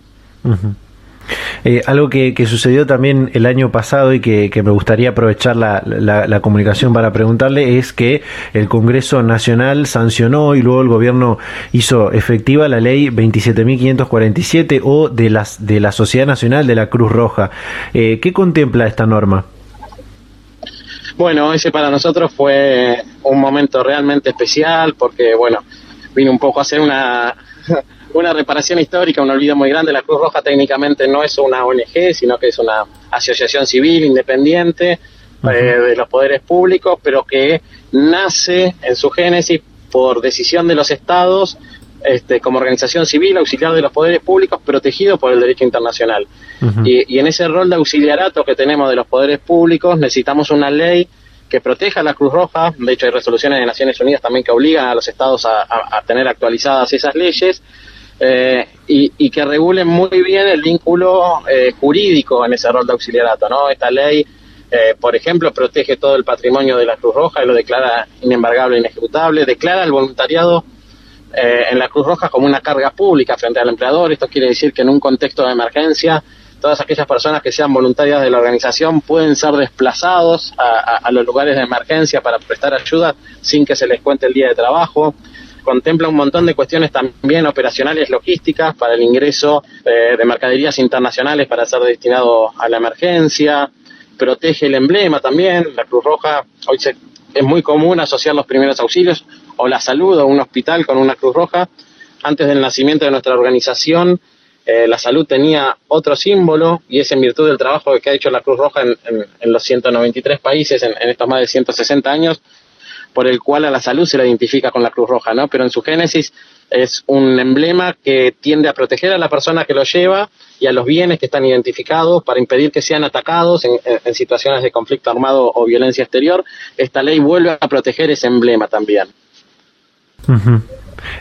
Eh, algo que, sucedió también el año pasado y que, me gustaría aprovechar la, comunicación para preguntarle es que el Congreso Nacional sancionó y luego el gobierno hizo efectiva la ley 27.547 o de, las, de la Sociedad Nacional de la Cruz Roja. Eh, ¿Qué contempla esta norma? Bueno, ese para nosotros fue un momento realmente especial porque, bueno, vino un poco a ser una una reparación histórica, un olvido muy grande. La Cruz Roja técnicamente no es una ONG, sino que es una asociación civil independiente eh, de los poderes públicos, pero que nace en su génesis por decisión de los estados este, como organización civil, auxiliar de los poderes públicos, protegido por el derecho internacional. y, y, en ese rol de auxiliarato que tenemos de los poderes públicos, necesitamos una ley que proteja a la Cruz Roja. De hecho, hay resoluciones de Naciones Unidas también que obligan a los estados a tener actualizadas esas leyes eh, y, que regulen muy bien el vínculo eh, jurídico en ese rol de auxiliarato. ¿no? Esta ley, eh, por ejemplo, protege todo el patrimonio de la Cruz Roja y lo declara inembargable e inejecutable, declara el voluntariado en la Cruz Roja como una carga pública frente al empleador. Esto quiere decir que en un contexto de emergencia, todas aquellas personas que sean voluntarias de la organización pueden ser desplazados a los lugares de emergencia para prestar ayuda sin que se les cuente el día de trabajo contempla un montón de cuestiones también operacionales, logísticas, para el ingreso eh, de mercaderías internacionales para ser destinado a la emergencia, protege el emblema también, la Cruz Roja, hoy es muy común asociar los primeros auxilios o la salud o un hospital con una Cruz Roja. Antes del nacimiento de nuestra organización, eh, la salud tenía otro símbolo y es en virtud del trabajo que ha hecho la Cruz Roja en, los 193 países en, estos más de 160 años, por el cual a la salud se la identifica con la Cruz Roja, ¿no? Pero en su génesis es un emblema que tiende a proteger a la persona que lo lleva y a los bienes que están identificados para impedir que sean atacados en, situaciones de conflicto armado o violencia exterior. Esta ley vuelve a proteger ese emblema también.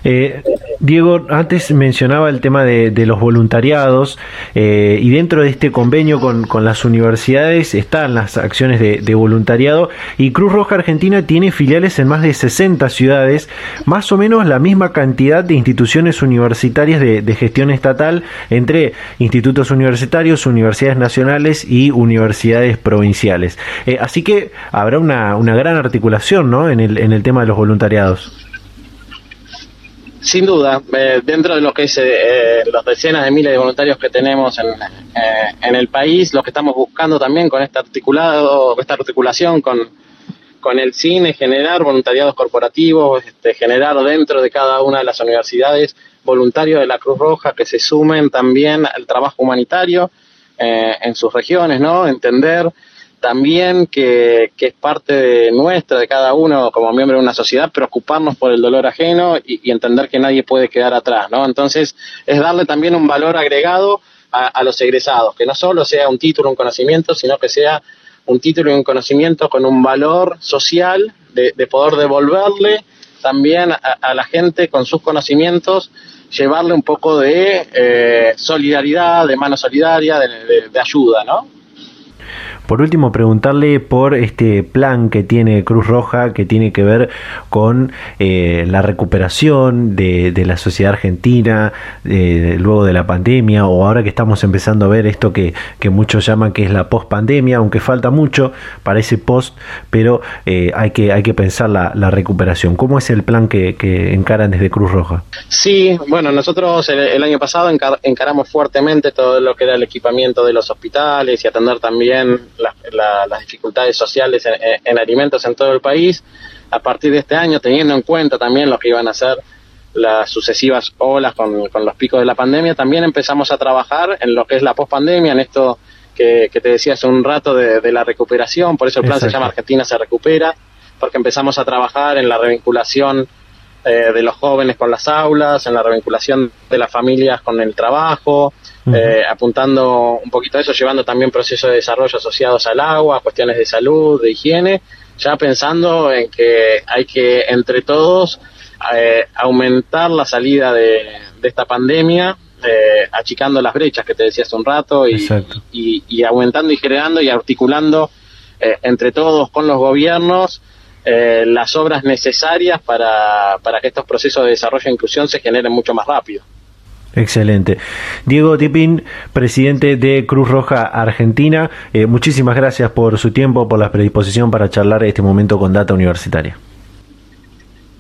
Eh, Diego, antes mencionaba el tema de, los voluntariados eh, y dentro de este convenio con, las universidades están las acciones de, voluntariado y Cruz Roja Argentina tiene filiales en más de 60 ciudades, más o menos la misma cantidad de instituciones universitarias de, gestión estatal entre institutos universitarios, universidades nacionales y universidades provinciales. Eh, así que habrá una, gran articulación ¿no? en, el, en el tema de los voluntariados. Sin duda, eh, dentro de lo que es eh, las decenas de miles de voluntarios que tenemos en, eh, en, el país, lo que estamos buscando también con este articulado, esta articulación con, el cine, generar voluntariados corporativos, este, generar dentro de cada una de las universidades voluntarios de la Cruz Roja que se sumen también al trabajo humanitario en sus regiones, ¿no? Entender también que, es parte de nuestra, de cada uno como miembro de una sociedad, preocuparnos por el dolor ajeno y, entender que nadie puede quedar atrás, ¿no? Entonces, es darle también un valor agregado a, los egresados, que no solo sea un título, un conocimiento, sino que sea un título y un conocimiento con un valor social de, poder devolverle también a, la gente con sus conocimientos, llevarle un poco de eh, solidaridad, de mano solidaria, de ayuda, ¿no? Por último, preguntarle por este plan que tiene Cruz Roja que tiene que ver con eh, la recuperación de, la sociedad argentina eh, luego de la pandemia o ahora que estamos empezando a ver esto que, muchos llaman que es la post-pandemia, aunque falta mucho para ese post, pero eh, hay, que, hay que pensar la, recuperación. ¿Cómo es el plan que, encaran desde Cruz Roja? Sí, bueno, nosotros el, año pasado encaramos fuertemente todo lo que era el equipamiento de los hospitales y atender también las dificultades sociales en, alimentos en todo el país. A partir de este año, teniendo en cuenta también lo que iban a ser las sucesivas olas con, los picos de la pandemia, también empezamos a trabajar en lo que es la pospandemia, en esto que, te decía hace un rato de, la recuperación, por eso el plan se llama Argentina se recupera, porque empezamos a trabajar en la revinculación eh, de los jóvenes con las aulas, en la revinculación de las familias con el trabajo, eh, apuntando un poquito a eso, llevando también procesos de desarrollo asociados al agua, cuestiones de salud, de higiene, ya pensando en que hay que entre todos eh, aumentar la salida de, esta pandemia, eh, achicando las brechas que te decía hace un rato y, y, aumentando y generando y articulando entre todos con los gobiernos las obras necesarias para, para que estos procesos de desarrollo e inclusión se generen mucho más rápido. Excelente. Diego Tipín, presidente de Cruz Roja Argentina, eh, muchísimas gracias por su tiempo, por la predisposición para charlar este momento con Data Universitaria.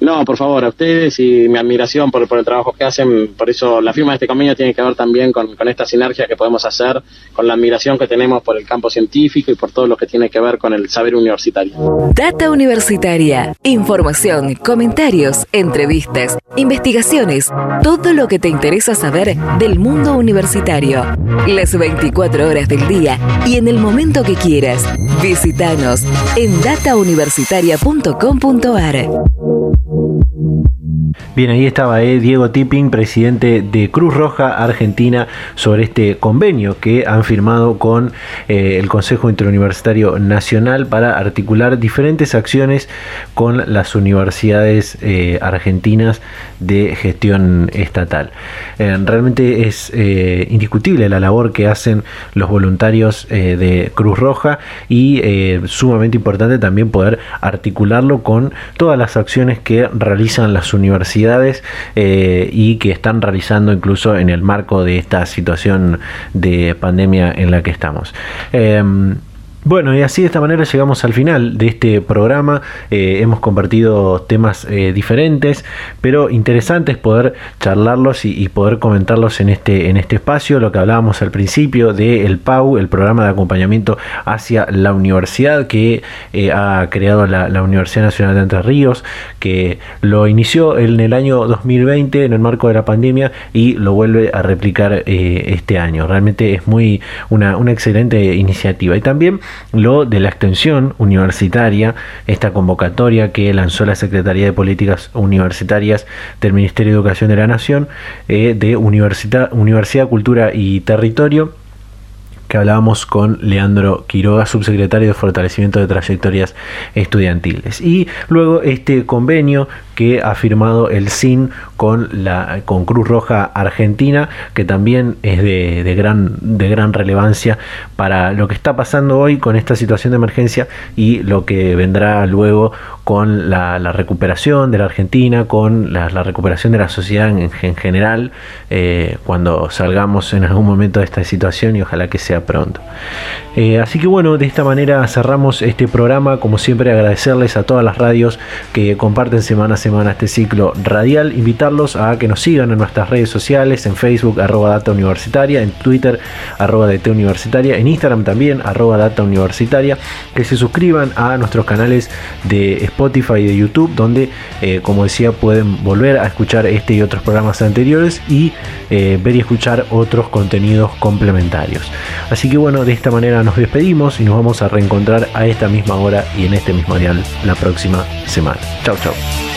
No, por favor, a ustedes y mi admiración por, el trabajo que hacen. Por eso la firma de este convenio tiene que ver también con, esta sinergia que podemos hacer, con la admiración que tenemos por el campo científico y por todo lo que tiene que ver con el saber universitario. Data Universitaria. Información, comentarios, entrevistas, investigaciones, todo lo que te interesa saber del mundo universitario. Las 24 horas del día y en el momento que quieras. Visítanos en datauniversitaria.com.ar. Thank you. Bien, ahí estaba eh, Diego Tipping, presidente de Cruz Roja Argentina, sobre este convenio que han firmado con eh, el Consejo Interuniversitario Nacional para articular diferentes acciones con las universidades eh, argentinas de gestión estatal. realmente es indiscutible la labor que hacen los voluntarios de Cruz Roja y sumamente importante también poder articularlo con todas las acciones que realizan las universidades eh, y que están realizando incluso en el marco de esta situación de pandemia en la que estamos. Em, bueno, y así de esta manera llegamos al final de este programa. Eh, hemos compartido temas eh, diferentes, pero interesantes poder charlarlos y, poder comentarlos en este, en este espacio. Lo que hablábamos al principio del PAU, el programa de acompañamiento hacia la universidad que eh, ha creado la, Universidad Nacional de Entre Ríos, que lo inició en el año 2020 en el marco de la pandemia y lo vuelve a replicar este año. Realmente es muy una, una excelente iniciativa. Y también lo de la extensión universitaria, esta convocatoria que lanzó la Secretaría de Políticas Universitarias del Ministerio de Educación de la Nación, eh, de Universidad, Universidad, Cultura y Territorio que hablábamos con Leandro Quiroga, subsecretario de Fortalecimiento de Trayectorias Estudiantiles. Y luego este convenio que ha firmado el SIN con, la, con Cruz Roja Argentina, que también es de, gran, de gran relevancia para lo que está pasando hoy con esta situación de emergencia y lo que vendrá luego con la, recuperación de la Argentina, con la, recuperación de la sociedad en, general, eh, cuando salgamos en algún momento de esta situación y ojalá que sea pronto. Eh, así que bueno, de esta manera cerramos este programa, como siempre agradecerles a todas las radios que comparten semana a semana este ciclo radial, invitarlos a que nos sigan en nuestras redes sociales, en Facebook arroba data universitaria, en Twitter arroba DT universitaria, en Instagram también arroba data universitaria, que se suscriban a nuestros canales de Spotify y de YouTube, donde, eh, como decía, pueden volver a escuchar este y otros programas anteriores y eh, ver y escuchar otros contenidos complementarios. Así que bueno, de esta manera nos despedimos y nos vamos a reencontrar a esta misma hora y en este mismo dial la próxima semana. Chao, chao.